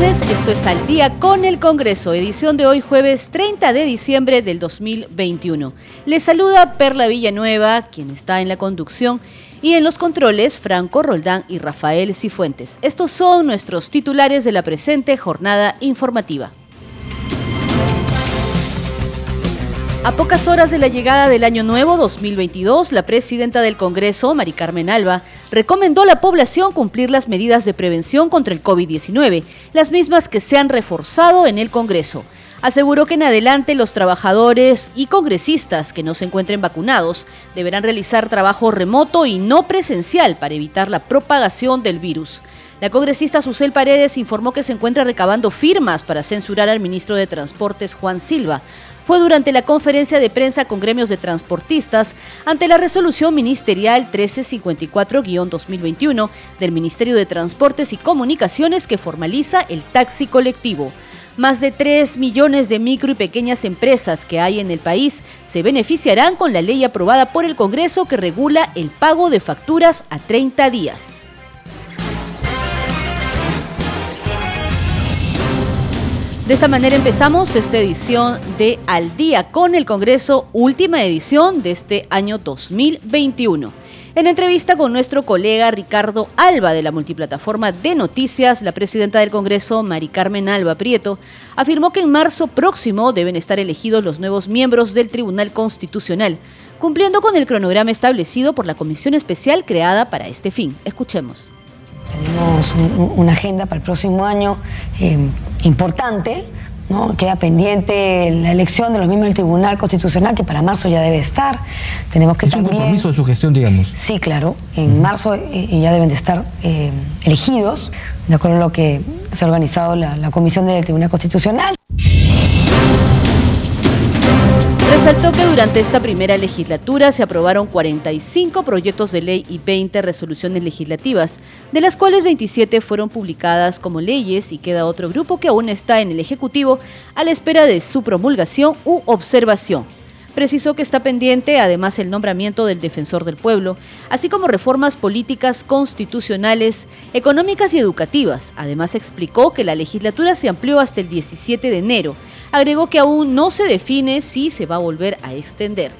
Noches, esto es Al día con el Congreso, edición de hoy jueves 30 de diciembre del 2021. Les saluda Perla Villanueva, quien está en la conducción, y en los controles Franco Roldán y Rafael Cifuentes. Estos son nuestros titulares de la presente jornada informativa. A pocas horas de la llegada del Año Nuevo 2022, la presidenta del Congreso, Mari Carmen Alba, recomendó a la población cumplir las medidas de prevención contra el COVID-19, las mismas que se han reforzado en el Congreso. Aseguró que en adelante los trabajadores y congresistas que no se encuentren vacunados deberán realizar trabajo remoto y no presencial para evitar la propagación del virus. La congresista Susel Paredes informó que se encuentra recabando firmas para censurar al ministro de Transportes Juan Silva, fue durante la conferencia de prensa con gremios de transportistas ante la resolución ministerial 1354-2021 del Ministerio de Transportes y Comunicaciones que formaliza el taxi colectivo. Más de 3 millones de micro y pequeñas empresas que hay en el país se beneficiarán con la ley aprobada por el Congreso que regula el pago de facturas a 30 días. De esta manera empezamos esta edición de Al día con el Congreso, última edición de este año 2021. En entrevista con nuestro colega Ricardo Alba de la multiplataforma de noticias, la presidenta del Congreso, Mari Carmen Alba Prieto, afirmó que en marzo próximo deben estar elegidos los nuevos miembros del Tribunal Constitucional, cumpliendo con el cronograma establecido por la comisión especial creada para este fin. Escuchemos. Tenemos una agenda para el próximo año eh, importante. ¿no? Queda pendiente la elección de los miembros del Tribunal Constitucional, que para marzo ya debe estar. Tenemos que ¿Es un compromiso de su gestión, digamos? Sí, claro. En marzo eh, ya deben de estar eh, elegidos, de acuerdo a lo que se ha organizado la, la Comisión del Tribunal Constitucional. Resaltó que durante esta primera legislatura se aprobaron 45 proyectos de ley y 20 resoluciones legislativas, de las cuales 27 fueron publicadas como leyes y queda otro grupo que aún está en el Ejecutivo a la espera de su promulgación u observación. Precisó que está pendiente además el nombramiento del defensor del pueblo, así como reformas políticas constitucionales, económicas y educativas. Además explicó que la legislatura se amplió hasta el 17 de enero. Agregó que aún no se define si se va a volver a extender.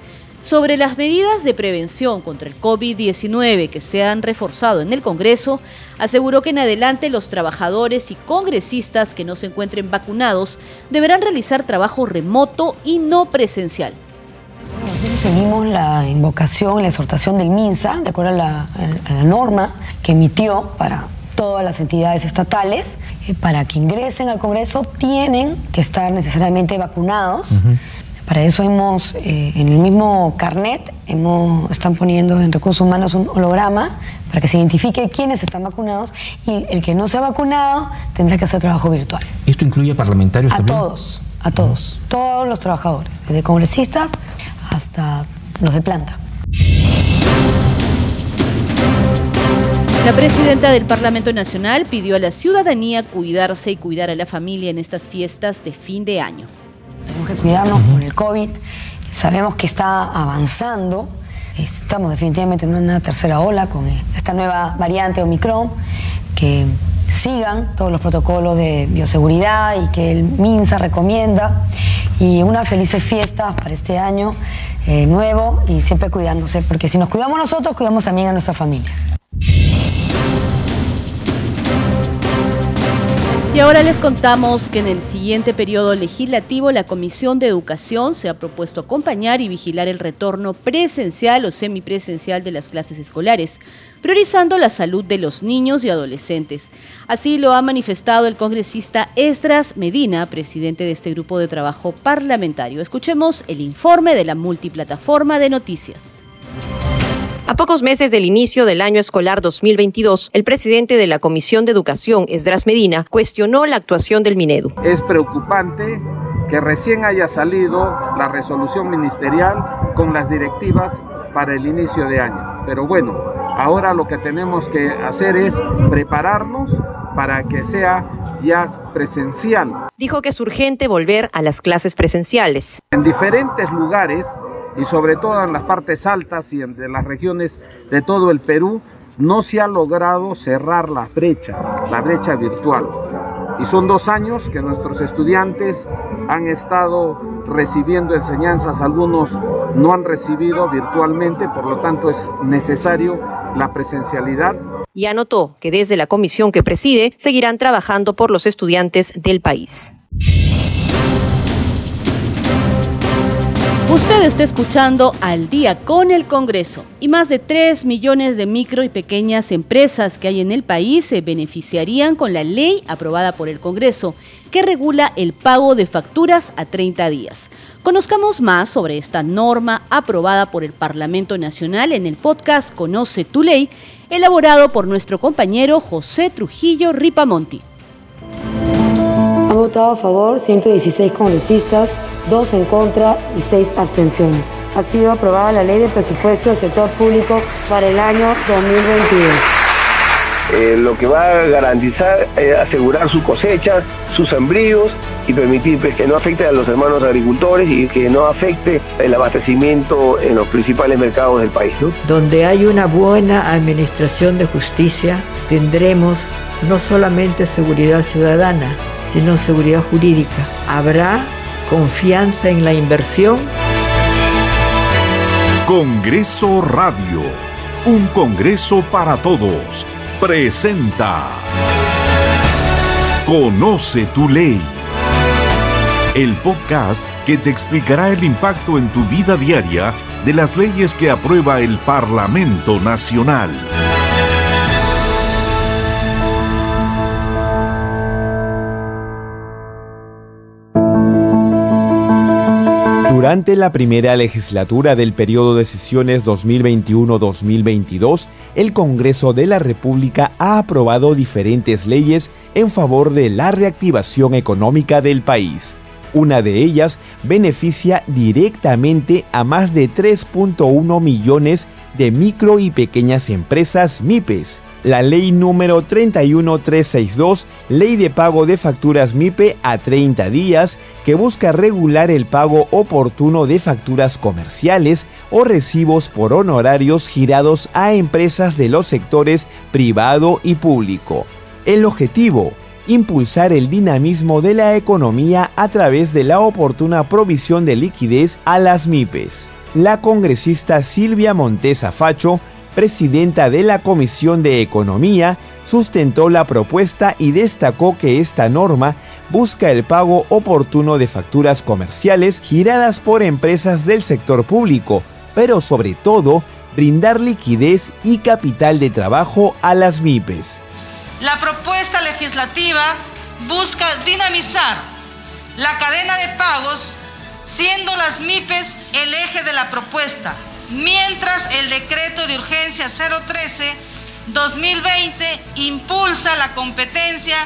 Sobre las medidas de prevención contra el COVID-19 que se han reforzado en el Congreso, aseguró que en adelante los trabajadores y congresistas que no se encuentren vacunados deberán realizar trabajo remoto y no presencial. Nosotros seguimos la invocación, la exhortación del MINSA, de acuerdo a la, a la norma que emitió para todas las entidades estatales. Eh, para que ingresen al Congreso tienen que estar necesariamente vacunados. Uh -huh. Para eso hemos, eh, en el mismo carnet, hemos, están poniendo en recursos humanos un holograma para que se identifique quiénes están vacunados y el que no se ha vacunado tendrá que hacer trabajo virtual. ¿Esto incluye parlamentarios a también? A todos, a todos, uh -huh. todos los trabajadores, desde congresistas hasta los de planta. La presidenta del Parlamento Nacional pidió a la ciudadanía cuidarse y cuidar a la familia en estas fiestas de fin de año. Tenemos que cuidarnos por el COVID. Sabemos que está avanzando. Estamos definitivamente en una tercera ola con esta nueva variante Omicron. Que sigan todos los protocolos de bioseguridad y que el MINSA recomienda. Y unas felices fiestas para este año eh, nuevo y siempre cuidándose, porque si nos cuidamos nosotros, cuidamos también a nuestra familia. Y ahora les contamos que en el siguiente periodo legislativo la Comisión de Educación se ha propuesto acompañar y vigilar el retorno presencial o semipresencial de las clases escolares, priorizando la salud de los niños y adolescentes. Así lo ha manifestado el congresista Esdras Medina, presidente de este grupo de trabajo parlamentario. Escuchemos el informe de la multiplataforma de noticias. A pocos meses del inicio del año escolar 2022, el presidente de la Comisión de Educación, Esdras Medina, cuestionó la actuación del Minedu. Es preocupante que recién haya salido la resolución ministerial con las directivas para el inicio de año. Pero bueno, ahora lo que tenemos que hacer es prepararnos para que sea ya presencial. Dijo que es urgente volver a las clases presenciales. En diferentes lugares y sobre todo en las partes altas y en las regiones de todo el Perú, no se ha logrado cerrar la brecha, la brecha virtual. Y son dos años que nuestros estudiantes han estado recibiendo enseñanzas, algunos no han recibido virtualmente, por lo tanto es necesario la presencialidad. Y anotó que desde la comisión que preside seguirán trabajando por los estudiantes del país. Usted está escuchando Al día con el Congreso y más de 3 millones de micro y pequeñas empresas que hay en el país se beneficiarían con la ley aprobada por el Congreso que regula el pago de facturas a 30 días. Conozcamos más sobre esta norma aprobada por el Parlamento Nacional en el podcast Conoce tu ley, elaborado por nuestro compañero José Trujillo Ripamonti. Han votado a favor 116 congresistas dos en contra y seis abstenciones. Ha sido aprobada la ley de presupuesto del sector público para el año 2022. Eh, lo que va a garantizar es asegurar su cosecha, sus sembríos y permitir pues, que no afecte a los hermanos agricultores y que no afecte el abastecimiento en los principales mercados del país. Donde hay una buena administración de justicia, tendremos no solamente seguridad ciudadana, sino seguridad jurídica. Habrá confianza en la inversión. Congreso Radio, un Congreso para todos, presenta Conoce tu ley. El podcast que te explicará el impacto en tu vida diaria de las leyes que aprueba el Parlamento Nacional. Durante la primera legislatura del periodo de sesiones 2021-2022, el Congreso de la República ha aprobado diferentes leyes en favor de la reactivación económica del país. Una de ellas beneficia directamente a más de 3.1 millones de micro y pequeñas empresas MIPES la ley número 31362, Ley de Pago de Facturas MIPE a 30 días, que busca regular el pago oportuno de facturas comerciales o recibos por honorarios girados a empresas de los sectores privado y público. El objetivo, impulsar el dinamismo de la economía a través de la oportuna provisión de liquidez a las MIPES. La congresista Silvia Montesa Facho presidenta de la Comisión de Economía, sustentó la propuesta y destacó que esta norma busca el pago oportuno de facturas comerciales giradas por empresas del sector público, pero sobre todo brindar liquidez y capital de trabajo a las MIPES. La propuesta legislativa busca dinamizar la cadena de pagos, siendo las MIPES el eje de la propuesta mientras el decreto de urgencia 013-2020 impulsa la competencia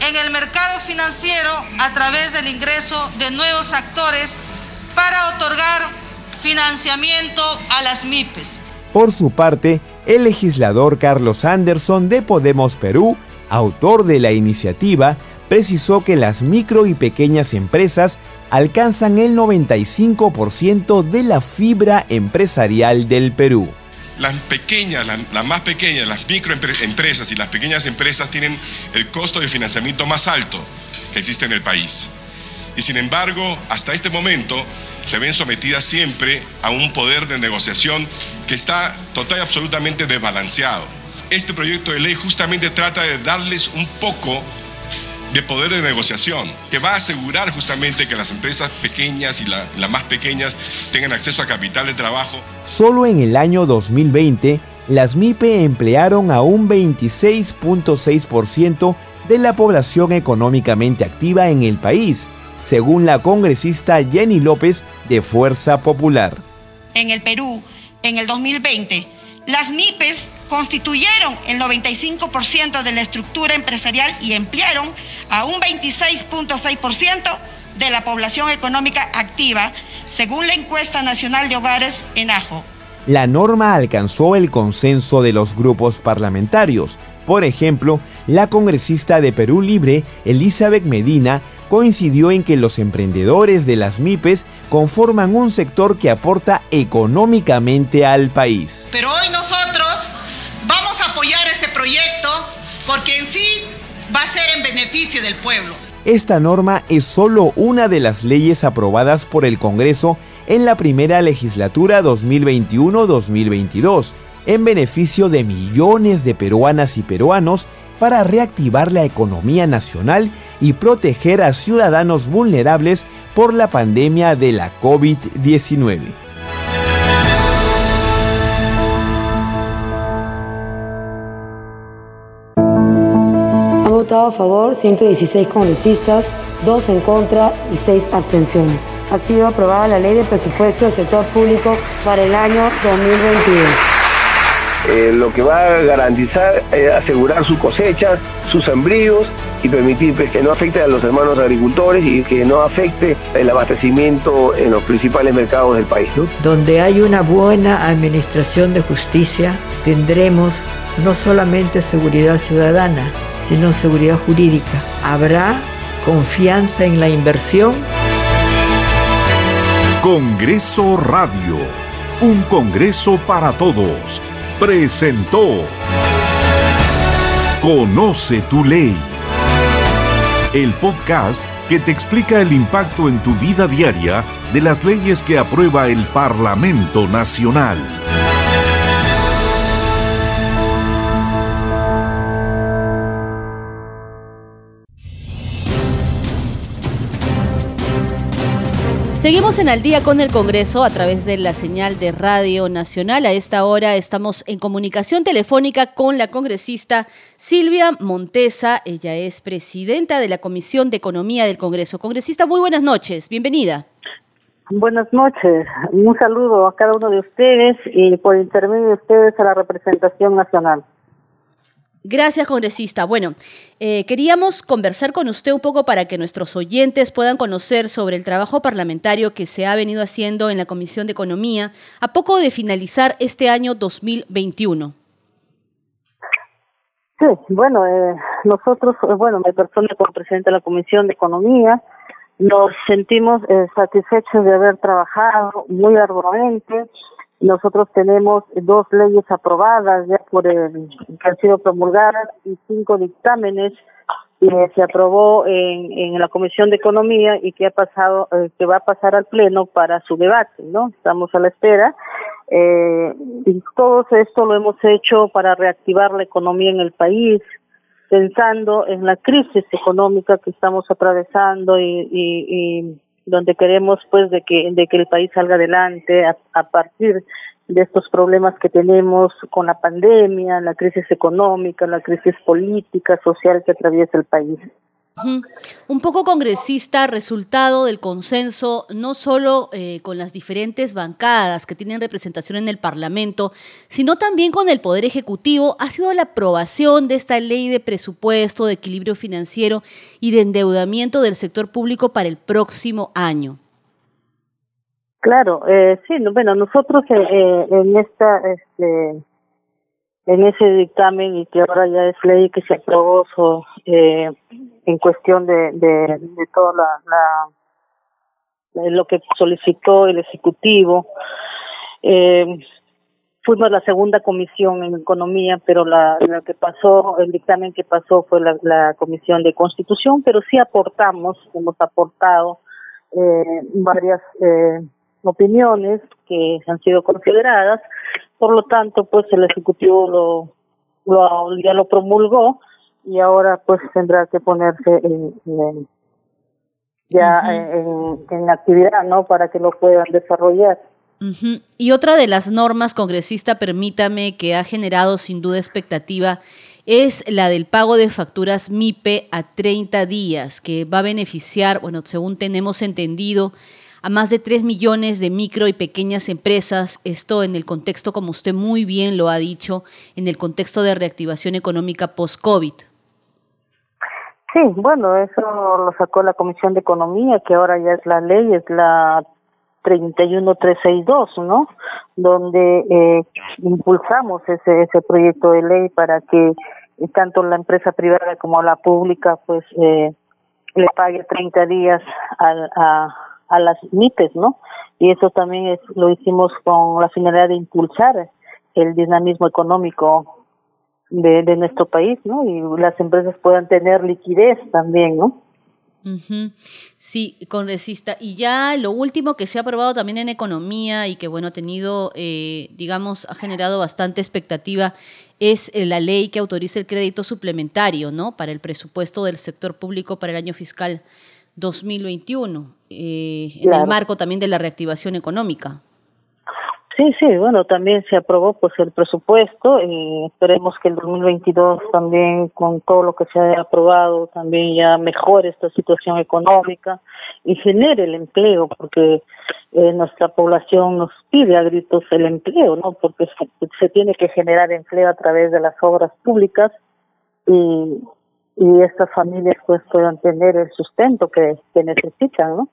en el mercado financiero a través del ingreso de nuevos actores para otorgar financiamiento a las MIPES. Por su parte, el legislador Carlos Anderson de Podemos Perú, autor de la iniciativa, precisó que las micro y pequeñas empresas alcanzan el 95% de la fibra empresarial del Perú. Las pequeñas, las, más pequeñas, las microempresas y las pequeñas empresas tienen el costo de financiamiento más alto que existe en el país. Y sin embargo, hasta este momento se ven sometidas siempre a un poder de negociación que está total y absolutamente desbalanceado. Este proyecto de ley justamente trata de darles un poco de poder de negociación, que va a asegurar justamente que las empresas pequeñas y las más pequeñas tengan acceso a capital de trabajo. Solo en el año 2020, las MIPE emplearon a un 26.6% de la población económicamente activa en el país, según la congresista Jenny López de Fuerza Popular. En el Perú, en el 2020, las MIPES constituyeron el 95% de la estructura empresarial y emplearon a un 26.6% de la población económica activa, según la encuesta nacional de hogares en AJO. La norma alcanzó el consenso de los grupos parlamentarios. Por ejemplo, la congresista de Perú Libre, Elizabeth Medina, coincidió en que los emprendedores de las MIPES conforman un sector que aporta económicamente al país. Pero hoy nosotros vamos a apoyar este proyecto porque en sí va a ser en beneficio del pueblo. Esta norma es solo una de las leyes aprobadas por el Congreso en la primera legislatura 2021-2022, en beneficio de millones de peruanas y peruanos para reactivar la economía nacional y proteger a ciudadanos vulnerables por la pandemia de la COVID-19. Han votado a favor 116 congresistas, 2 en contra y 6 abstenciones. Ha sido aprobada la ley de presupuesto del sector público para el año 2022. Eh, lo que va a garantizar, eh, asegurar su cosecha, sus sembríos y permitir pues, que no afecte a los hermanos agricultores y que no afecte el abastecimiento en los principales mercados del país. Donde hay una buena administración de justicia, tendremos no solamente seguridad ciudadana, sino seguridad jurídica. Habrá confianza en la inversión. Congreso Radio, un Congreso para todos presentó Conoce tu ley. El podcast que te explica el impacto en tu vida diaria de las leyes que aprueba el Parlamento Nacional. Seguimos en Al día con el Congreso a través de la señal de Radio Nacional. A esta hora estamos en comunicación telefónica con la congresista Silvia Montesa. Ella es presidenta de la Comisión de Economía del Congreso. Congresista, muy buenas noches. Bienvenida. Buenas noches. Un saludo a cada uno de ustedes y por intermedio de ustedes a la representación nacional. Gracias, congresista. Bueno, eh, queríamos conversar con usted un poco para que nuestros oyentes puedan conocer sobre el trabajo parlamentario que se ha venido haciendo en la Comisión de Economía a poco de finalizar este año 2021. Sí, bueno, eh, nosotros, eh, bueno, mi persona como presidente de la Comisión de Economía, nos sentimos satisfechos de haber trabajado muy arduamente nosotros tenemos dos leyes aprobadas ya por el, que han sido promulgadas y cinco dictámenes que se aprobó en, en la Comisión de Economía y que ha pasado, eh, que va a pasar al Pleno para su debate, ¿no? Estamos a la espera. Eh, y todo esto lo hemos hecho para reactivar la economía en el país, pensando en la crisis económica que estamos atravesando y, y, y donde queremos pues de que de que el país salga adelante a, a partir de estos problemas que tenemos con la pandemia, la crisis económica, la crisis política, social que atraviesa el país. Un poco congresista, resultado del consenso, no solo eh, con las diferentes bancadas que tienen representación en el Parlamento, sino también con el Poder Ejecutivo, ha sido la aprobación de esta ley de presupuesto, de equilibrio financiero y de endeudamiento del sector público para el próximo año. Claro, eh, sí, bueno, nosotros eh, eh en esta, este, en ese dictamen y que ahora ya es ley que se aprobó eh, en cuestión de, de, de toda la, la, lo que solicitó el ejecutivo. Eh, fuimos la segunda comisión en economía pero la lo que pasó el dictamen que pasó fue la, la comisión de constitución pero sí aportamos hemos aportado eh, varias eh, opiniones que han sido consideradas. Por lo tanto, pues el Ejecutivo lo, lo ya lo promulgó y ahora pues tendrá que ponerse en, ya en, actividad, ¿no? Para que lo puedan desarrollar. Y otra de las normas, congresista, permítame, que ha generado sin duda expectativa, es la del pago de facturas MIPE a 30 días, que va a beneficiar, bueno, según tenemos entendido, a más de 3 millones de micro y pequeñas empresas, esto en el contexto, como usted muy bien lo ha dicho, en el contexto de reactivación económica post-COVID. Sí, bueno, eso lo sacó la Comisión de Economía, que ahora ya es la ley, es la 31362, ¿no? Donde eh, impulsamos ese, ese proyecto de ley para que tanto la empresa privada como la pública, pues, eh, le pague 30 días a, a, a las MIPES, ¿no? Y eso también es, lo hicimos con la finalidad de impulsar el dinamismo económico de, de nuestro país, ¿no? Y las empresas puedan tener liquidez también, ¿no? Sí, congresista. Y ya lo último que se ha aprobado también en economía y que, bueno, ha tenido, eh, digamos, ha generado bastante expectativa es eh, la ley que autoriza el crédito suplementario, ¿no? Para el presupuesto del sector público para el año fiscal 2021, eh, en el marco también de la reactivación económica. Sí, sí, bueno, también se aprobó pues el presupuesto y esperemos que el 2022 también con todo lo que se haya aprobado también ya mejore esta situación económica y genere el empleo porque eh, nuestra población nos pide a gritos el empleo, ¿no? Porque se, se tiene que generar empleo a través de las obras públicas y y estas familias pues puedan tener el sustento que, que necesitan, ¿no?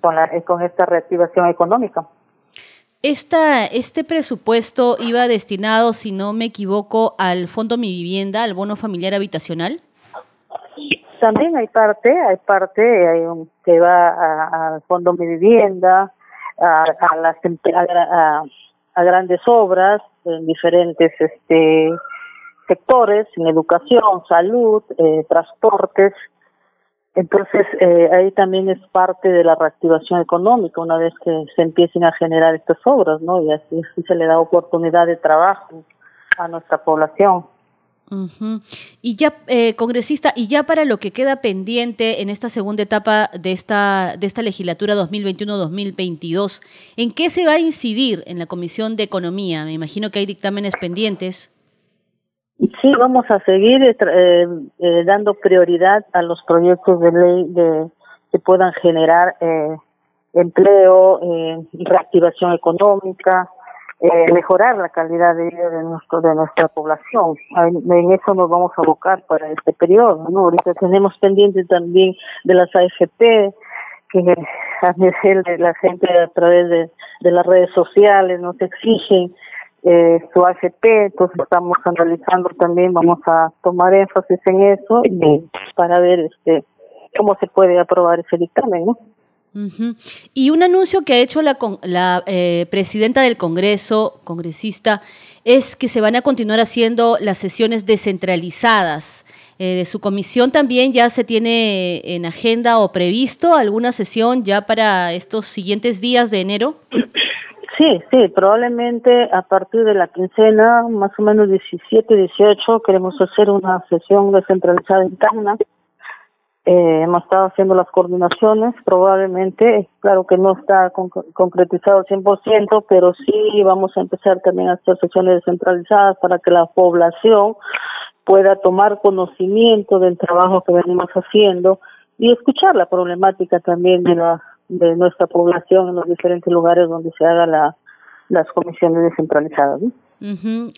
con, la, con esta reactivación económica. Esta, este presupuesto iba destinado, si no me equivoco, al Fondo Mi Vivienda, al bono familiar habitacional. También hay parte, hay parte hay un, que va al Fondo Mi Vivienda, a, a las a, a, grandes obras en diferentes este sectores, en educación, salud, eh, transportes, entonces, eh, ahí también es parte de la reactivación económica una vez que se empiecen a generar estas obras, ¿no? Y así, se le da oportunidad de trabajo a nuestra población. Y ya, eh, congresista, y ya para lo que queda pendiente en esta segunda etapa de esta, de esta legislatura 2021-2022, ¿en qué se va a incidir en la Comisión de Economía? Me imagino que hay dictámenes pendientes. Sí, vamos a seguir eh, eh, dando prioridad a los proyectos de ley de, que puedan generar eh, empleo, eh, reactivación económica, eh, mejorar la calidad de vida de nuestro de nuestra población. En eso nos vamos a abocar para este periodo. ¿no? Ahorita tenemos pendiente también de las AFP, que a nivel de la gente a través de, de las redes sociales nos exigen eh, su AFP, entonces estamos analizando también, vamos a tomar énfasis en eso y para ver este cómo se puede aprobar ese dictamen, ¿no? Y un anuncio que ha hecho la, la eh, presidenta del Congreso, congresista, es que se van a continuar haciendo las sesiones descentralizadas. Eh, de su comisión también ya se tiene en agenda o previsto alguna sesión ya para estos siguientes días de enero. Sí, sí, probablemente a partir de la quincena, más o menos 17, 18, queremos hacer una sesión descentralizada interna. Eh, hemos estado haciendo las coordinaciones, probablemente, claro que no está concretizado al 100%, pero sí vamos a empezar también a hacer sesiones descentralizadas para que la población pueda tomar conocimiento del trabajo que venimos haciendo y escuchar la problemática también de la de nuestra población en los diferentes lugares donde se haga la, las comisiones descentralizadas.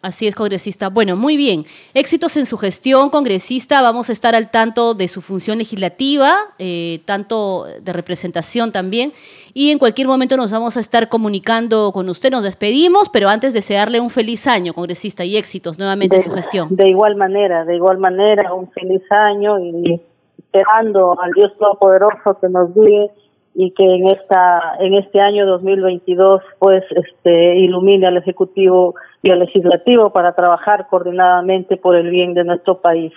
Así es, congresista. Bueno, muy bien. Éxitos en su gestión, congresista. Vamos a estar al tanto de su función legislativa, eh, tanto de representación también. Y en cualquier momento nos vamos a estar comunicando con usted. Nos despedimos, pero antes desearle un feliz año, congresista, y éxitos nuevamente en su gestión. De igual manera, de igual manera, un feliz año y esperando al Dios Todopoderoso que nos guíe y que en esta en este año 2022 pues este ilumine al ejecutivo y al legislativo para trabajar coordinadamente por el bien de nuestro país.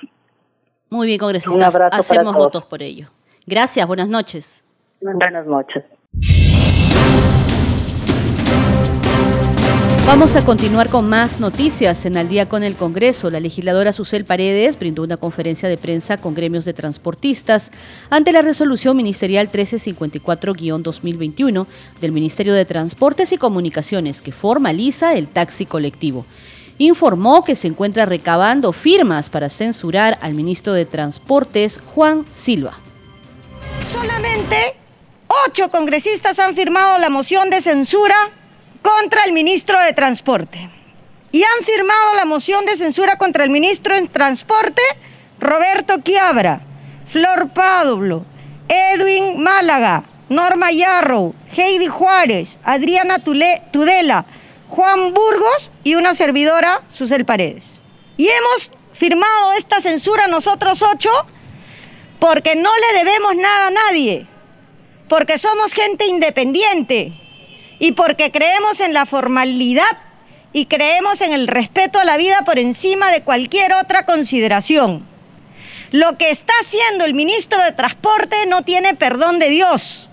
Muy bien, congresistas. Hacemos votos por ello. Gracias, buenas noches. Buenas noches. Vamos a continuar con más noticias en Al día con el Congreso. La legisladora Susel Paredes brindó una conferencia de prensa con gremios de transportistas ante la resolución ministerial 1354-2021 del Ministerio de Transportes y Comunicaciones que formaliza el taxi colectivo. Informó que se encuentra recabando firmas para censurar al ministro de Transportes, Juan Silva. Solamente ocho congresistas han firmado la moción de censura contra el ministro de Transporte. Y han firmado la moción de censura contra el ministro de Transporte, Roberto Quiabra, Flor Pablo, Edwin Málaga, Norma Yarrow, Heidi Juárez, Adriana Tudela, Juan Burgos y una servidora, Susel Paredes. Y hemos firmado esta censura nosotros ocho porque no le debemos nada a nadie, porque somos gente independiente y porque creemos en la formalidad y creemos en el respeto a la vida por encima de cualquier otra consideración. Lo que está haciendo el ministro de Transporte no tiene perdón de Dios,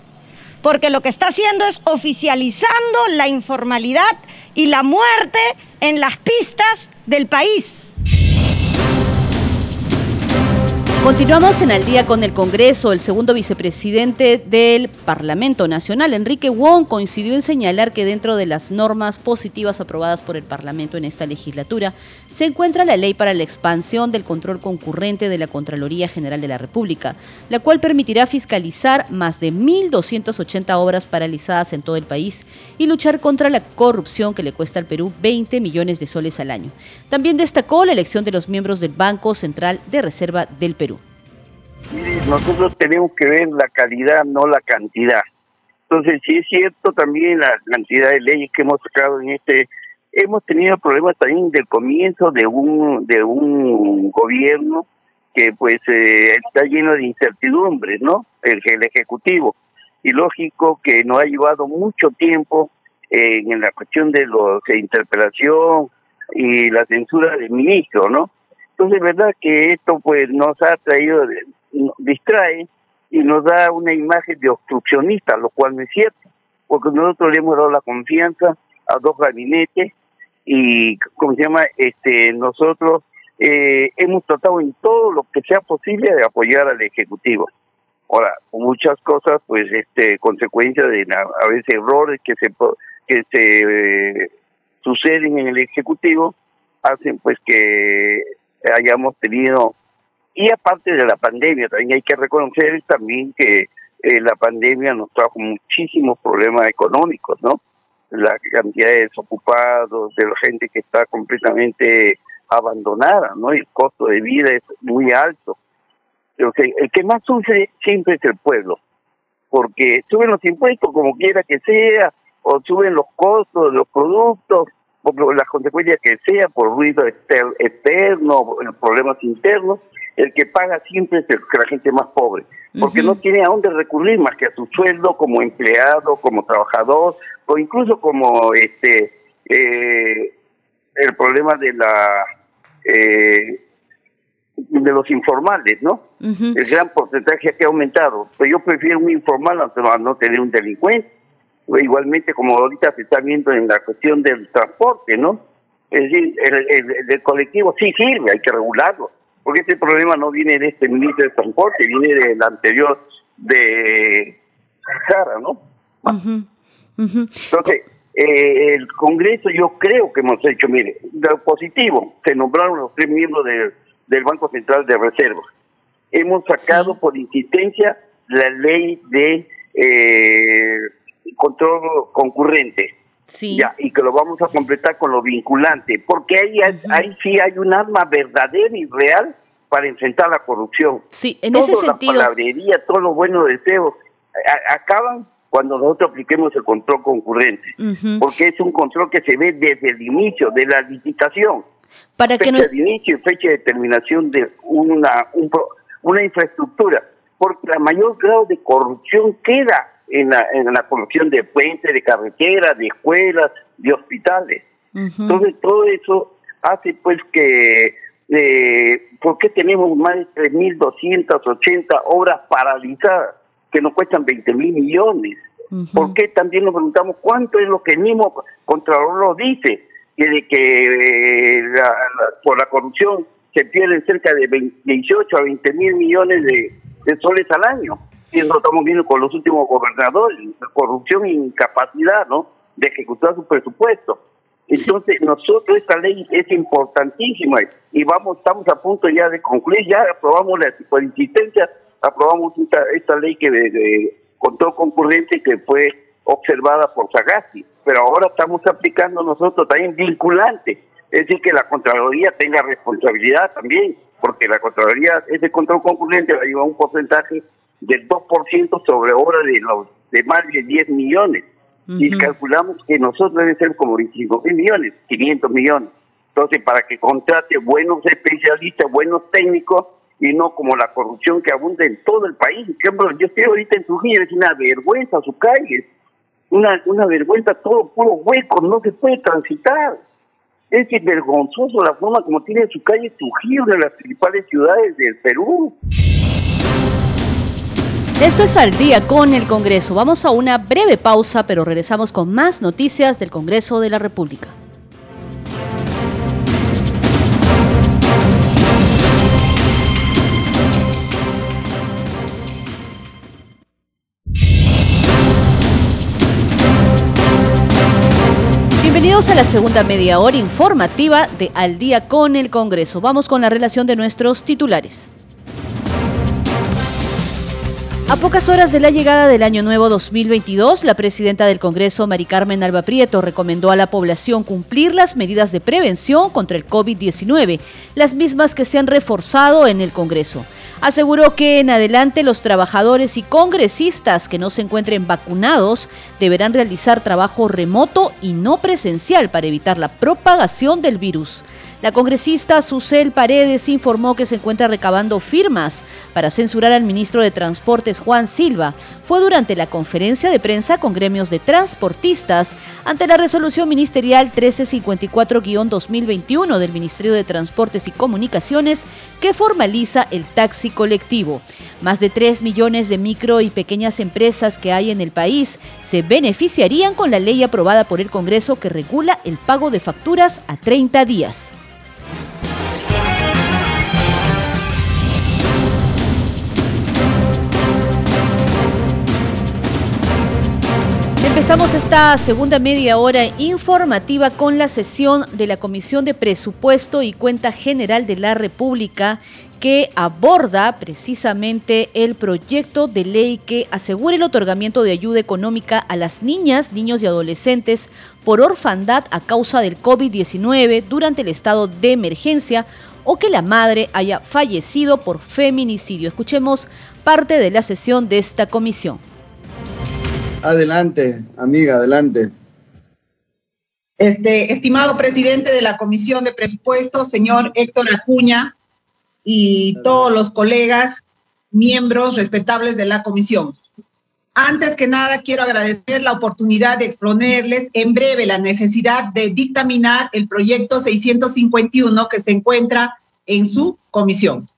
porque lo que está haciendo es oficializando la informalidad y la muerte en las pistas del país. Continuamos en Al día con el Congreso. El segundo vicepresidente del Parlamento Nacional, Enrique Wong, coincidió en señalar que dentro de las normas positivas aprobadas por el Parlamento en esta legislatura se encuentra la ley para la expansión del control concurrente de la Contraloría General de la República, la cual permitirá fiscalizar más de 1.280 obras paralizadas en todo el país y luchar contra la corrupción que le cuesta al Perú 20 millones de soles al año. También destacó la elección de los miembros del Banco Central de Reserva del Perú nosotros tenemos que ver la calidad, no la cantidad. Entonces, sí es cierto también la cantidad de leyes que hemos sacado en este. Hemos tenido problemas también del comienzo de un de un gobierno que pues eh, está lleno de incertidumbres, ¿no? El, ejecutivo y lógico que nos ha llevado mucho tiempo en la cuestión de los de interpelación y la censura del ministro, ¿no? Entonces, verdad que esto pues nos ha traído distrae y nos da una imagen de obstruccionista, lo cual no es cierto, porque nosotros le hemos dado la confianza a dos gabinetes y, ¿cómo se llama? Este, nosotros eh, hemos tratado en todo lo que sea posible de apoyar al Ejecutivo. Ahora, muchas cosas, pues, este, consecuencia de a veces errores que se que se eh, suceden en el Ejecutivo, hacen pues que hayamos tenido y aparte de la pandemia, también hay que reconocer también que eh, la pandemia nos trajo muchísimos problemas económicos, ¿no? La cantidad de desocupados, de la gente que está completamente abandonada, ¿no? El costo de vida es muy alto. Pero que el que más sufre siempre es el pueblo, porque suben los impuestos como quiera que sea, o suben los costos de los productos, por las consecuencias que sea, por ruido externo, problemas internos, el que paga siempre es el, la gente más pobre, porque no tiene a dónde recurrir más que a su sueldo como empleado, como trabajador, o incluso como este eh, el problema de la eh, de los informales, ¿no? El gran porcentaje que ha aumentado. Pues yo prefiero un informal a no tener un delincuente. Igualmente, como ahorita se está viendo en la cuestión del transporte, ¿no? Es decir, el, el colectivo sí sirve, hay que regularlo porque este problema no viene de este ministro de Transporte, viene del anterior de Sara, ¿no? Entonces, eh, el Congreso yo creo que hemos hecho, mire, lo positivo, se nombraron los tres miembros del Banco Central de Reserva. Hemos sacado por insistencia la ley de eh, control concurrente. Sí. Ya, y que lo vamos a completar con lo vinculante, porque ahí, ahí sí hay un arma verdadera y real para enfrentar la corrupción. Sí, en ese sentido. La palabrería, todos los buenos deseos acaban cuando nosotros apliquemos el control concurrente, porque es un control que se ve desde el inicio de la licitación. Para fecha que de inicio y fecha de terminación de una, una infraestructura, porque la mayor grado de corrupción queda en la, en la corrupción de puentes, de carreteras, de escuelas, de hospitales. Entonces todo eso hace pues que eh, ¿por qué tenemos más de 3.280 obras paralizadas que nos cuestan 20 mil millones? ¿Por qué también nos preguntamos cuánto es lo que el mismo Contralor lo dice? Que de que eh, por la corrupción se pierden cerca de 18 a 20 mil millones de, soles al año. Eso estamos viendo con los últimos gobernadores, corrupción e incapacidad ¿no? de ejecutar su presupuesto. Entonces, nosotros esta ley es importantísima y vamos, estamos a punto ya de concluir, ya aprobamos la por insistencia, aprobamos esta, esta ley que de, control concurrente que fue observada por Sagasti, pero ahora estamos aplicando nosotros también vinculante, es decir, que la Contraloría tenga responsabilidad también porque la Contraloría, ese control concurrente va a llevar un porcentaje del 2% sobre obra de los de más de 10 millones. Y calculamos que nosotros deben ser como 25 mil millones, 500 millones. Entonces, para que contrate buenos especialistas, buenos técnicos, y no como la corrupción que abunda en todo el país. Por yo estoy ahorita en Trujillo, es una vergüenza su calle, una, una vergüenza, todo puro hueco, no se puede transitar. Es que vergonzoso la forma como tiene su calle Trujillo, una de las principales ciudades del Perú. Esto es al día con el Congreso. Vamos a una breve pausa, pero regresamos con más noticias del Congreso de la República. Bienvenidos a la segunda media hora informativa de Al día con el Congreso. Vamos con la relación de nuestros titulares. A pocas horas de la llegada del Año Nuevo 2022, la presidenta del Congreso, Mari Carmen Alba Prieto, recomendó a la población cumplir las medidas de prevención contra el COVID-19, las mismas que se han reforzado en el Congreso. Aseguró que en adelante los trabajadores y congresistas que no se encuentren vacunados deberán realizar trabajo remoto y no presencial para evitar la propagación del virus. La congresista Susel Paredes informó que se encuentra recabando firmas para censurar al ministro de Transportes Juan Silva. Fue durante la conferencia de prensa con gremios de transportistas ante la resolución ministerial 1354-2021 del Ministerio de Transportes y Comunicaciones que formaliza el taxi colectivo. Más de 3 millones de micro y pequeñas empresas que hay en el país se beneficiarían con la ley aprobada por el Congreso que regula el pago de facturas a 30 días. Empezamos esta segunda media hora informativa con la sesión de la Comisión de Presupuesto y Cuenta General de la República que aborda precisamente el proyecto de ley que asegura el otorgamiento de ayuda económica a las niñas, niños y adolescentes por orfandad a causa del COVID-19 durante el estado de emergencia o que la madre haya fallecido por feminicidio. Escuchemos parte de la sesión de esta comisión. Adelante, amiga, adelante. Este, estimado presidente de la Comisión de Presupuestos, señor Héctor Acuña, y todos los colegas, miembros respetables de la comisión. Antes que nada, quiero agradecer la oportunidad de exponerles en breve la necesidad de dictaminar el proyecto 651 que se encuentra en su comisión.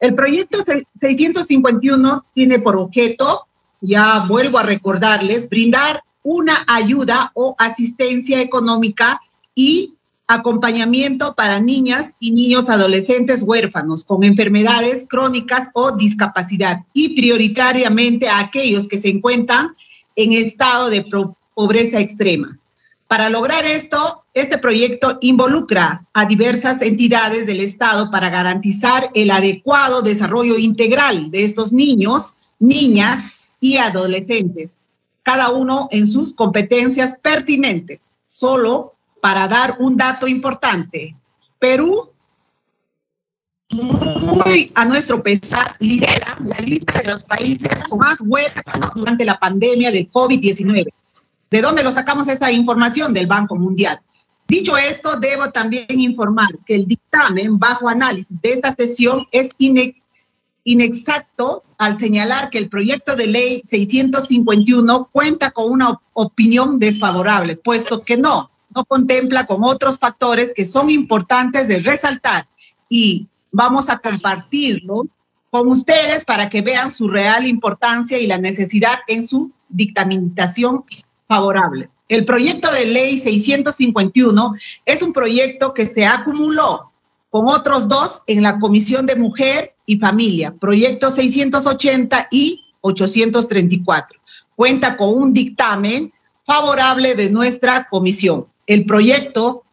El proyecto 651 tiene por objeto ya vuelvo a recordarles, brindar una ayuda o asistencia económica y acompañamiento para niñas y niños adolescentes huérfanos con enfermedades crónicas o discapacidad y prioritariamente a aquellos que se encuentran en estado de pobreza extrema. Para lograr esto, este proyecto involucra a diversas entidades del Estado para garantizar el adecuado desarrollo integral de estos niños, niñas y adolescentes, cada uno en sus competencias pertinentes. Solo para dar un dato importante, Perú, muy a nuestro pesar, lidera la lista de los países con más huérfanos durante la pandemia del COVID-19. ¿De dónde lo sacamos esa información? Del Banco Mundial. Dicho esto, debo también informar que el dictamen bajo análisis de esta sesión es inex inexacto al señalar que el proyecto de ley 651 cuenta con una opinión desfavorable, puesto que no, no contempla con otros factores que son importantes de resaltar y vamos a compartirlo con ustedes para que vean su real importancia y la necesidad en su dictaminación favorable. El proyecto de ley 651 es un proyecto que se acumuló con otros dos en la Comisión de Mujer y Familia, proyecto 680 y 834. Cuenta con un dictamen favorable de nuestra comisión. El proyecto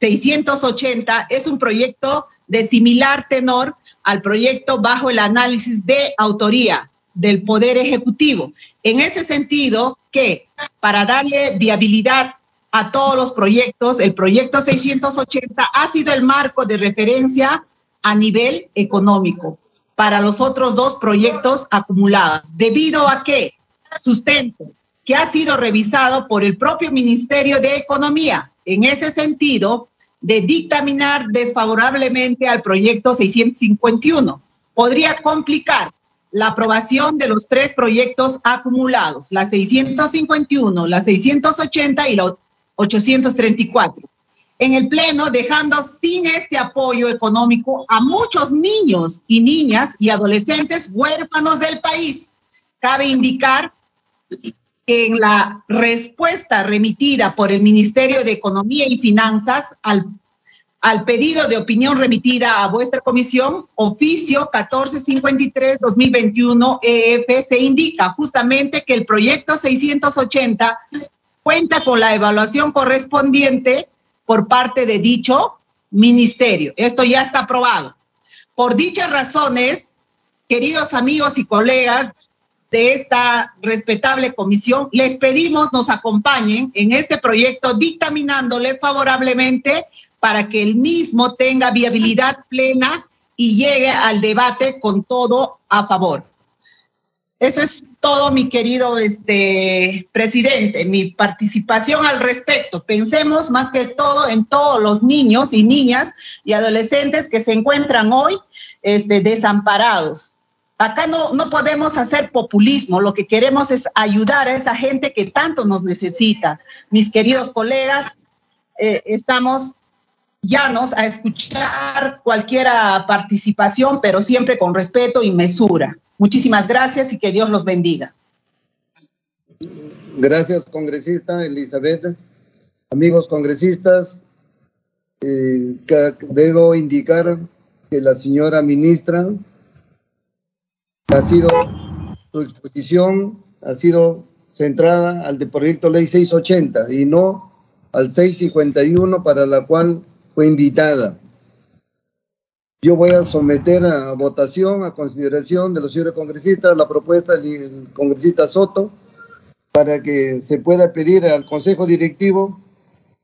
680 es un proyecto de similar tenor al proyecto bajo el análisis de autoría del Poder Ejecutivo. En ese sentido, que para darle viabilidad a todos los proyectos. El proyecto 680 ha sido el marco de referencia a nivel económico para los otros dos proyectos acumulados, debido a que sustento que ha sido revisado por el propio Ministerio de Economía. En ese sentido, de dictaminar desfavorablemente al proyecto 651. Podría complicar la aprobación de los tres proyectos acumulados, la 651, la 680 y la 834. En el Pleno, dejando sin este apoyo económico a muchos niños y niñas y adolescentes huérfanos del país. Cabe indicar que en la respuesta remitida por el Ministerio de Economía y Finanzas al al pedido de opinión remitida a vuestra comisión, oficio 1453-2021 EF, se indica justamente que el proyecto 680 cuenta con la evaluación correspondiente por parte de dicho ministerio. Esto ya está aprobado. Por dichas razones, queridos amigos y colegas de esta respetable comisión, les pedimos nos acompañen en este proyecto dictaminándole favorablemente para que el mismo tenga viabilidad plena y llegue al debate con todo a favor. Eso es todo, mi querido este, presidente, mi participación al respecto. Pensemos más que todo en todos los niños y niñas y adolescentes que se encuentran hoy este, desamparados Acá no, no podemos hacer populismo, lo que queremos es ayudar a esa gente que tanto nos necesita. Mis queridos colegas, eh, estamos llanos a escuchar cualquier participación, pero siempre con respeto y mesura. Muchísimas gracias y que Dios los bendiga. Gracias, congresista Elizabeth. Amigos congresistas, eh, debo indicar que la señora ministra ha sido, su exposición ha sido centrada al de proyecto ley 680 y no al 651 para la cual fue invitada. Yo voy a someter a votación, a consideración de los señores congresistas, la propuesta del congresista Soto para que se pueda pedir al Consejo Directivo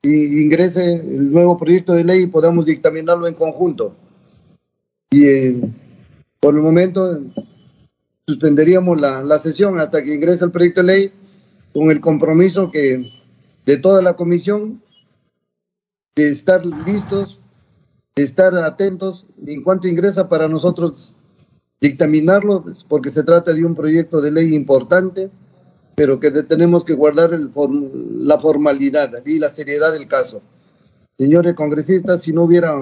y ingrese el nuevo proyecto de ley y podamos dictaminarlo en conjunto. Y eh, por el momento suspenderíamos la, la, sesión hasta que ingrese el proyecto de ley con el compromiso que de toda la comisión de estar listos, estar atentos en cuanto ingresa para nosotros dictaminarlo, pues, porque se trata de un proyecto de ley importante, pero que tenemos que guardar la formalidad y la seriedad del caso. Señores congresistas, si no hubiera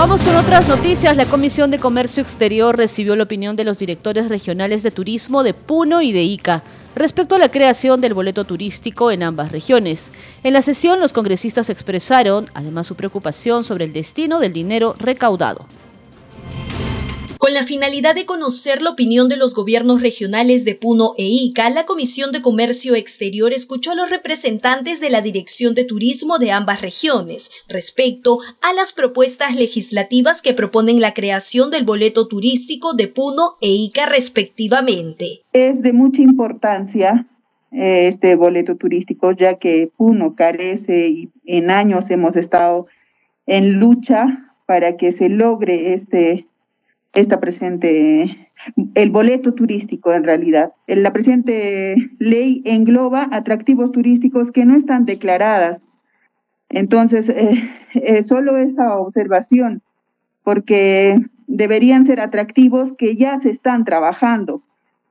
Vamos con otras noticias. La Comisión de Comercio Exterior recibió la opinión de los directores regionales de turismo de Puno y de Ica respecto a la creación del boleto turístico en ambas regiones. En la sesión, los congresistas expresaron además su preocupación sobre el destino del dinero recaudado. Con la finalidad de conocer la opinión de los gobiernos regionales de Puno e Ica, la Comisión de Comercio Exterior escuchó a los representantes de la Dirección de Turismo de ambas regiones respecto a las propuestas legislativas que proponen la creación del boleto turístico de Puno e Ica respectivamente. Es de mucha importancia eh, este boleto turístico, ya que Puno carece y en años hemos estado en lucha para que se logre este esta presente, el boleto turístico en realidad. La presente ley engloba atractivos turísticos que no están declaradas. Entonces, eh, eh, solo esa observación, porque deberían ser atractivos que ya se están trabajando.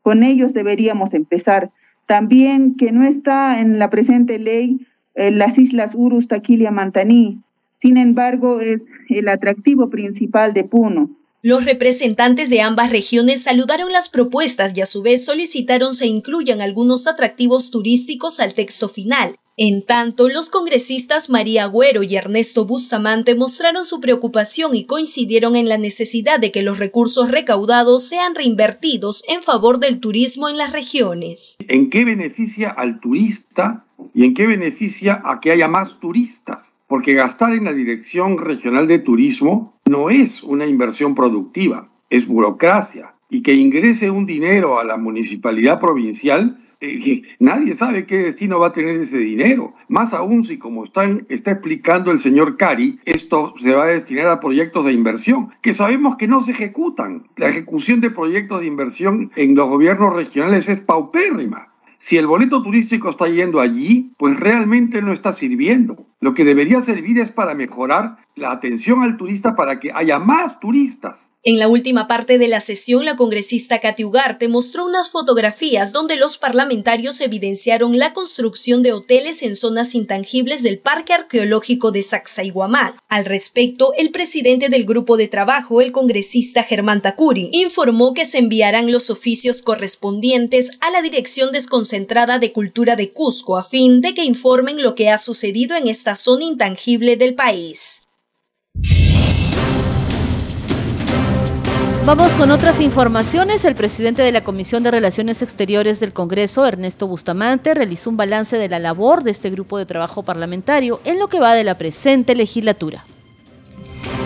Con ellos deberíamos empezar. También que no está en la presente ley eh, las islas Urus, Taquilia, Mantaní. Sin embargo, es el atractivo principal de Puno. Los representantes de ambas regiones saludaron las propuestas y a su vez solicitaron se incluyan algunos atractivos turísticos al texto final. En tanto, los congresistas María Agüero y Ernesto Bustamante mostraron su preocupación y coincidieron en la necesidad de que los recursos recaudados sean reinvertidos en favor del turismo en las regiones. ¿En qué beneficia al turista y en qué beneficia a que haya más turistas? Porque gastar en la Dirección Regional de Turismo no es una inversión productiva, es burocracia. Y que ingrese un dinero a la municipalidad provincial eh, nadie sabe qué destino va a tener ese dinero. Más aún si, como están, está explicando el señor Cari, esto se va a destinar a proyectos de inversión, que sabemos que no se ejecutan. La ejecución de proyectos de inversión en los gobiernos regionales es paupérrima. Si el boleto turístico está yendo allí, pues realmente no está sirviendo. Lo que debería servir es para mejorar la atención al turista para que haya más turistas. En la última parte de la sesión, la congresista Katy Ugarte mostró unas fotografías donde los parlamentarios evidenciaron la construcción de hoteles en zonas intangibles del Parque Arqueológico de Sacsayhuamán. Al respecto, el presidente del grupo de trabajo, el congresista Germán Takuri, informó que se enviarán los oficios correspondientes a la Dirección Desconcentrada de Cultura de Cusco a fin de que informen lo que ha sucedido en esta zona intangible del país. Vamos con otras informaciones. El presidente de la Comisión de Relaciones Exteriores del Congreso, Ernesto Bustamante, realizó un balance de la labor de este grupo de trabajo parlamentario en lo que va de la presente legislatura.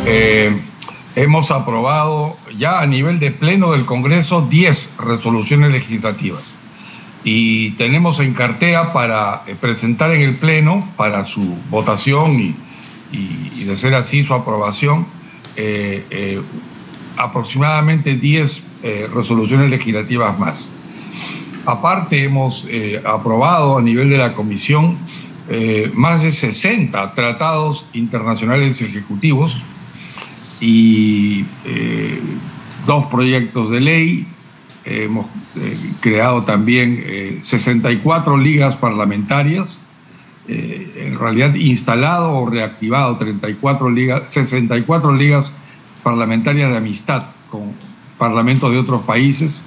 Eh, hemos aprobado ya a nivel de pleno del Congreso 10 resoluciones legislativas y tenemos en cartera para eh, presentar en el pleno para su votación y, de ser así su aprobación eh, aproximadamente 10 eh, resoluciones legislativas más. Aparte, hemos eh, aprobado a nivel de la Comisión eh, más de 60 tratados internacionales ejecutivos y dos proyectos de ley. Hemos creado también 64 ligas parlamentarias, en realidad instalado o reactivado 34 ligas, 64 ligas parlamentarias de amistad con parlamentos de otros países.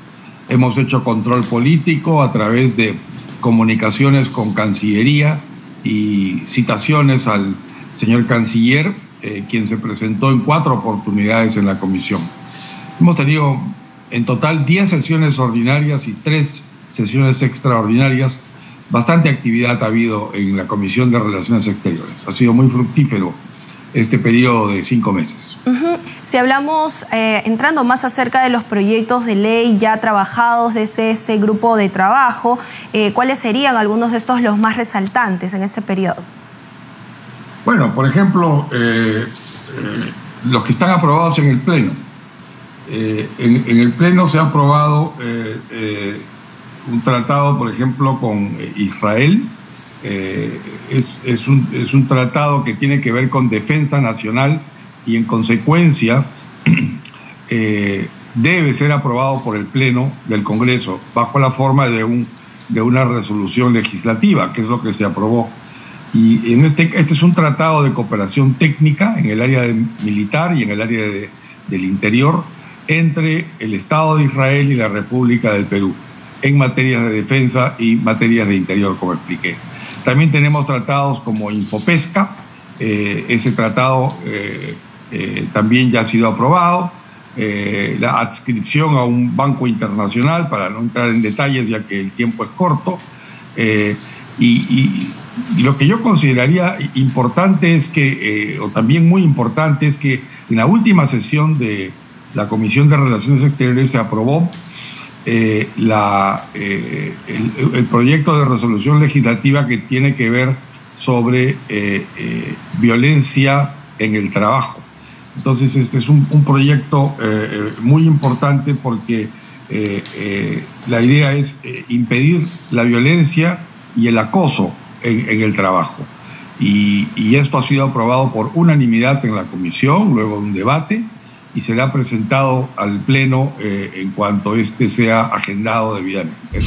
Hemos hecho control político a través de comunicaciones con Cancillería y citaciones al señor canciller, eh, quien se presentó en cuatro oportunidades en la comisión. Hemos tenido en total 10 sesiones ordinarias y 3 sesiones extraordinarias. Bastante actividad ha habido en la Comisión de Relaciones Exteriores. Ha sido muy fructífero este periodo de cinco meses. Si hablamos, eh, entrando más acerca de los proyectos de ley ya trabajados desde este grupo de trabajo, eh, ¿cuáles serían algunos de estos los más resaltantes en este periodo? Bueno, por ejemplo, eh, los que están aprobados en el Pleno. En, en, el Pleno se ha aprobado un tratado, por ejemplo, con Israel, eh, es, un, tratado que tiene que ver con defensa nacional y en consecuencia eh, debe ser aprobado por el Pleno del Congreso bajo la forma de una resolución legislativa, que es lo que se aprobó. Y en este, este es un tratado de cooperación técnica en el área militar y en el área del interior entre el Estado de Israel y la República del Perú en materias de defensa y materias de interior, como expliqué. También tenemos tratados como Infopesca, eh, ese tratado eh, eh, también ya ha sido aprobado, la adscripción a un banco internacional, para no entrar en detalles ya que el tiempo es corto, y, lo que yo consideraría importante es que, o también muy importante, es que en la última sesión de la Comisión de Relaciones Exteriores se aprobó eh, eh, el, proyecto de resolución legislativa que tiene que ver sobre eh, violencia en el trabajo. Entonces, este es un, proyecto muy importante porque la idea es impedir la violencia y el acoso en, el trabajo. Y, esto ha sido aprobado por unanimidad en la comisión, luego de un debate, y será presentado al Pleno eh, en cuanto este sea agendado debidamente.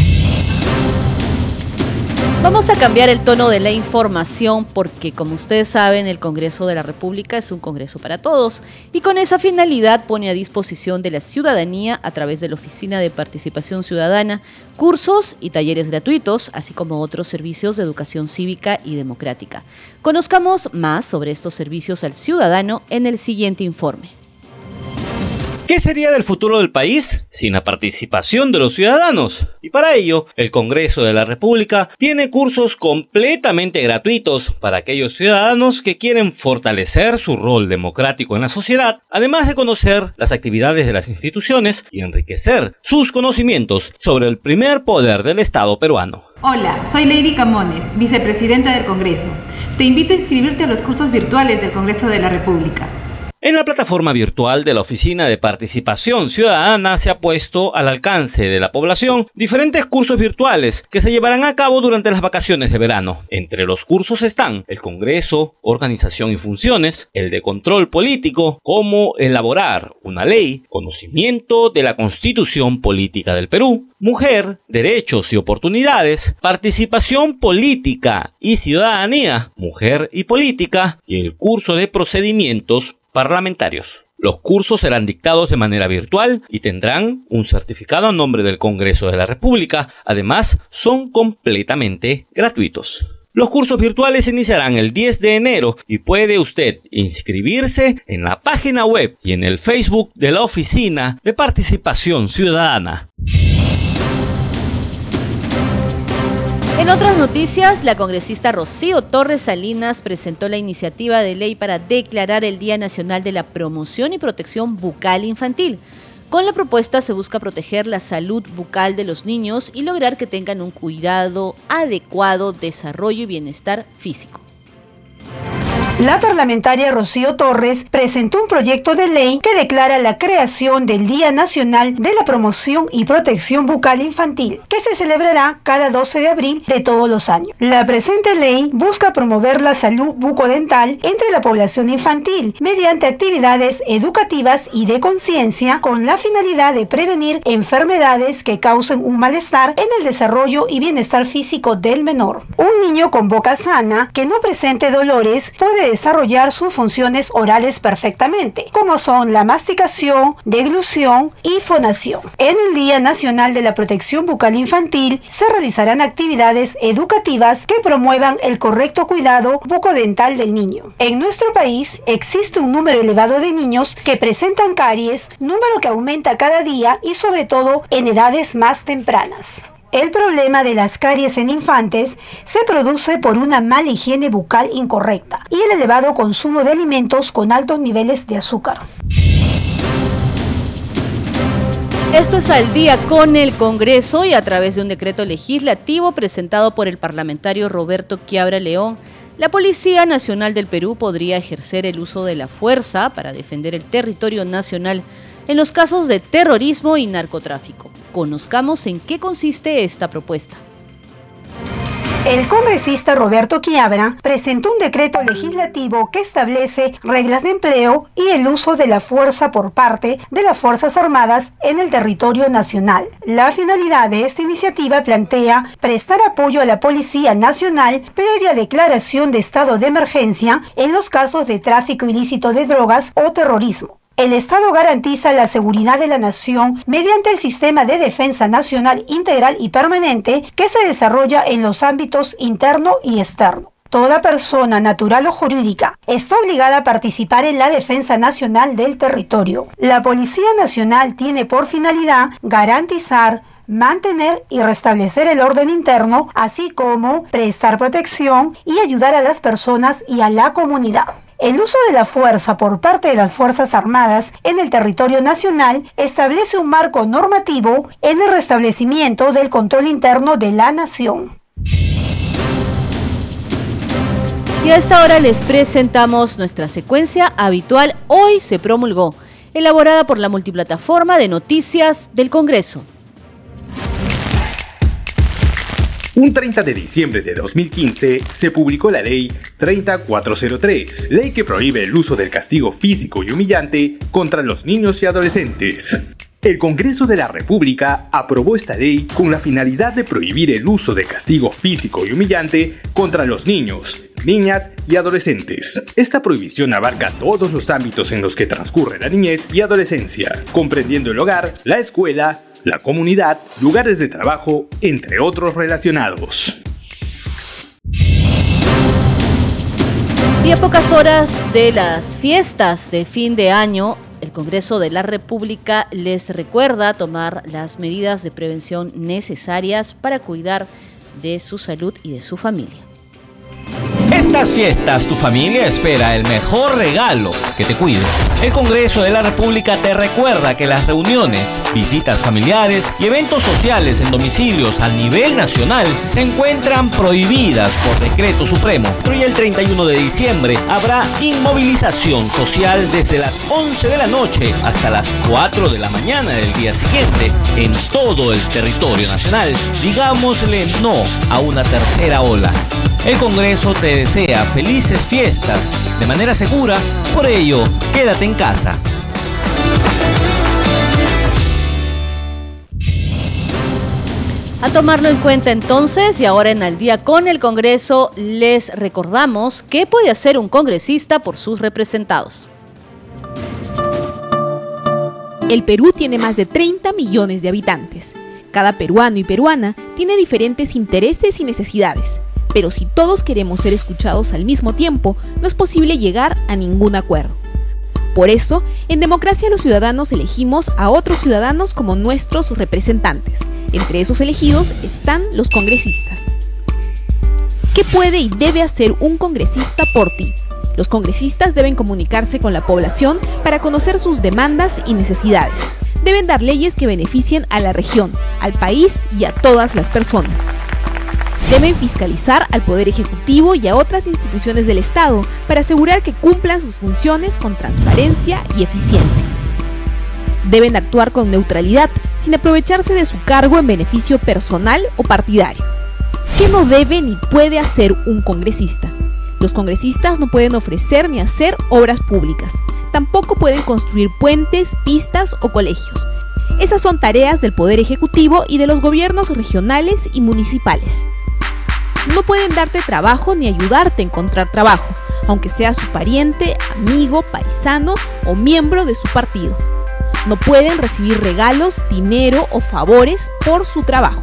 Vamos a cambiar el tono de la información porque, como ustedes saben, el Congreso de la República es un Congreso para todos y con esa finalidad pone a disposición de la ciudadanía, a través de la Oficina de Participación Ciudadana, cursos y talleres gratuitos, así como otros servicios de educación cívica y democrática. Conozcamos más sobre estos servicios al ciudadano en el siguiente informe. ¿Qué sería del futuro del país sin la participación de los ciudadanos? Y para ello, el Congreso de la República tiene cursos completamente gratuitos para aquellos ciudadanos que quieren fortalecer su rol democrático en la sociedad, además de conocer las actividades de las instituciones y enriquecer sus conocimientos sobre el primer poder del Estado peruano. Hola, soy Lady Camones, vicepresidenta del Congreso. Te invito a inscribirte a los cursos virtuales del Congreso de la República. En la plataforma virtual de la Oficina de Participación Ciudadana se ha puesto al alcance de la población diferentes cursos virtuales que se llevarán a cabo durante las vacaciones de verano. Entre los cursos están el Congreso, Organización y Funciones, el de Control Político, cómo elaborar una ley, conocimiento de la Constitución Política del Perú, Mujer, Derechos y Oportunidades, Participación Política y Ciudadanía, Mujer y Política, y el curso de Procedimientos parlamentarios. Los cursos serán dictados de manera virtual y tendrán un certificado a nombre del Congreso de la República. Además, son completamente gratuitos. Los cursos virtuales iniciarán el 10 de enero y puede usted inscribirse en la página web y en el Facebook de la Oficina de Participación Ciudadana. En otras noticias, la congresista Rocío Torres Salinas presentó la iniciativa de ley para declarar el Día Nacional de la Promoción y Protección Bucal Infantil. Con la propuesta se busca proteger la salud bucal de los niños y lograr que tengan un cuidado adecuado, desarrollo y bienestar físico. La parlamentaria Rocío Torres presentó un proyecto de ley que declara la creación del Día Nacional de la Promoción y Protección Bucal Infantil, que se celebrará cada 12 de abril de todos los años. La presente ley busca promover la salud bucodental entre la población infantil mediante actividades educativas y de conciencia con la finalidad de prevenir enfermedades que causen un malestar en el desarrollo y bienestar físico del menor. Un niño con boca sana que no presente dolores puede desarrollar sus funciones orales perfectamente, como son la masticación, deglución y fonación. En el Día Nacional de la Protección Bucal Infantil se realizarán actividades educativas que promuevan el correcto cuidado bucodental del niño. En nuestro país existe un número elevado de niños que presentan caries, número que aumenta cada día y sobre todo en edades más tempranas. El problema de las caries en infantes se produce por una mala higiene bucal incorrecta y el elevado consumo de alimentos con altos niveles de azúcar. Esto es al día con el Congreso y a través de un decreto legislativo presentado por el parlamentario Roberto Quiabra León, la Policía Nacional del Perú podría ejercer el uso de la fuerza para defender el territorio nacional en los casos de terrorismo y narcotráfico. Conozcamos en qué consiste esta propuesta. El congresista Roberto Quiabra presentó un decreto legislativo que establece reglas de empleo y el uso de la fuerza por parte de las Fuerzas Armadas en el territorio nacional. La finalidad de esta iniciativa plantea prestar apoyo a la Policía Nacional previa declaración de estado de emergencia en los casos de tráfico ilícito de drogas o terrorismo. El Estado garantiza la seguridad de la nación mediante el sistema de defensa nacional integral y permanente que se desarrolla en los ámbitos interno y externo. Toda persona natural o jurídica está obligada a participar en la defensa nacional del territorio. La Policía Nacional tiene por finalidad garantizar mantener y restablecer el orden interno, así como prestar protección y ayudar a las personas y a la comunidad. El uso de la fuerza por parte de las Fuerzas Armadas en el territorio nacional establece un marco normativo en el restablecimiento del control interno de la nación. Y a esta hora les presentamos nuestra secuencia habitual Hoy se promulgó, elaborada por la multiplataforma de noticias del Congreso. Un 30 de diciembre de 2015 se publicó la Ley 3403, ley que prohíbe el uso del castigo físico y humillante contra los niños y adolescentes. El Congreso de la República aprobó esta ley con la finalidad de prohibir el uso de castigo físico y humillante contra los niños, niñas y adolescentes. Esta prohibición abarca todos los ámbitos en los que transcurre la niñez y adolescencia, comprendiendo el hogar, la escuela, la comunidad, lugares de trabajo, entre otros relacionados. Y a pocas horas de las fiestas de fin de año, El Congreso de la República les recuerda tomar las medidas de prevención necesarias para cuidar de su salud y de su familia. Estas fiestas tu familia espera el mejor regalo, que te cuides. El Congreso de la República te recuerda que las reuniones, visitas familiares y eventos sociales en domicilios a nivel nacional se encuentran prohibidas por decreto supremo. Hoy el 31 de diciembre habrá inmovilización social desde las 11 de la noche hasta las 4 de la mañana del día siguiente en todo el territorio nacional. Digámosle no a una tercera ola. El Congreso te desea felices fiestas de manera segura, por ello, quédate en casa. A tomarlo en cuenta entonces y ahora en Al día con el Congreso les recordamos qué puede hacer un congresista por sus representados. El Perú tiene más de 30 millones de habitantes. Cada peruano y peruana tiene diferentes intereses y necesidades pero si todos queremos ser escuchados al mismo tiempo, no es posible llegar a ningún acuerdo. Por eso, en democracia los ciudadanos elegimos a otros ciudadanos como nuestros representantes. Entre esos elegidos están los congresistas. ¿Qué puede y debe hacer un congresista por ti? Los congresistas deben comunicarse con la población para conocer sus demandas y necesidades. Deben dar leyes que beneficien a la región, al país y a todas las personas. Deben fiscalizar al Poder Ejecutivo y a otras instituciones del Estado para asegurar que cumplan sus funciones con transparencia y eficiencia. Deben actuar con neutralidad, sin aprovecharse de su cargo en beneficio personal o partidario. ¿Qué no debe ni puede hacer un congresista? Los congresistas no pueden ofrecer ni hacer obras públicas. Tampoco pueden construir puentes, pistas o colegios. Esas son tareas del Poder Ejecutivo y de los gobiernos regionales y municipales no pueden darte trabajo ni ayudarte a encontrar trabajo, aunque sea su pariente, amigo, paisano o miembro de su partido. No pueden recibir regalos, dinero o favores por su trabajo.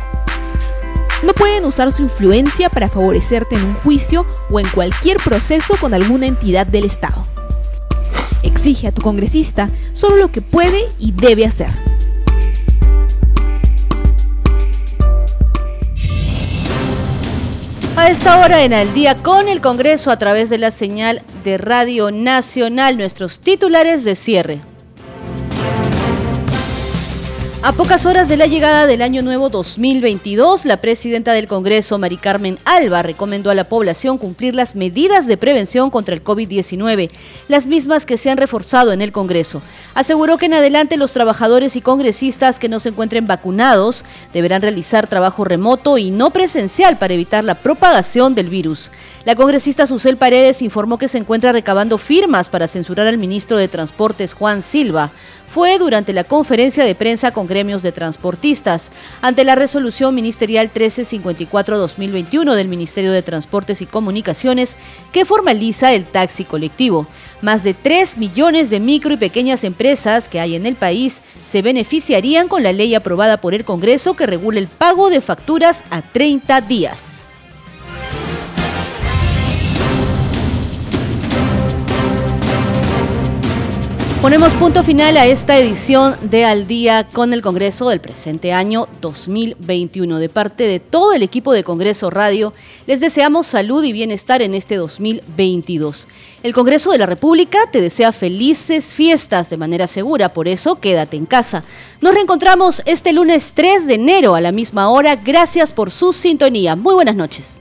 No pueden usar su influencia para favorecerte en un juicio o en cualquier proceso con alguna entidad del Estado. Exige a tu congresista solo lo que puede y debe hacer. A esta hora en Al día con el Congreso a través de la señal de Radio Nacional, nuestros titulares de cierre. A pocas horas de la llegada del año nuevo 2022, la presidenta del Congreso, Mari Carmen Alba, recomendó a la población cumplir las medidas de prevención contra el COVID-19, las mismas que se han reforzado en el Congreso. Aseguró que en adelante los trabajadores y congresistas que no se encuentren vacunados deberán realizar trabajo remoto y no presencial para evitar la propagación del virus. La congresista Susel Paredes informó que se encuentra recabando firmas para censurar al ministro de Transportes Juan Silva fue durante la conferencia de prensa con gremios de transportistas ante la resolución ministerial 1354-2021 del Ministerio de Transportes y Comunicaciones que formaliza el taxi colectivo. Más de 3 millones de micro y pequeñas empresas que hay en el país se beneficiarían con la ley aprobada por el Congreso que regula el pago de facturas a 30 días. Ponemos punto final a esta edición de Al día con el Congreso del presente año 2021. De parte de todo el equipo de Congreso Radio, les deseamos salud y bienestar en este 2022. El Congreso de la República te desea felices fiestas de manera segura, por eso quédate en casa. Nos reencontramos este lunes 3 de enero a la misma hora. Gracias por su sintonía. Muy buenas noches.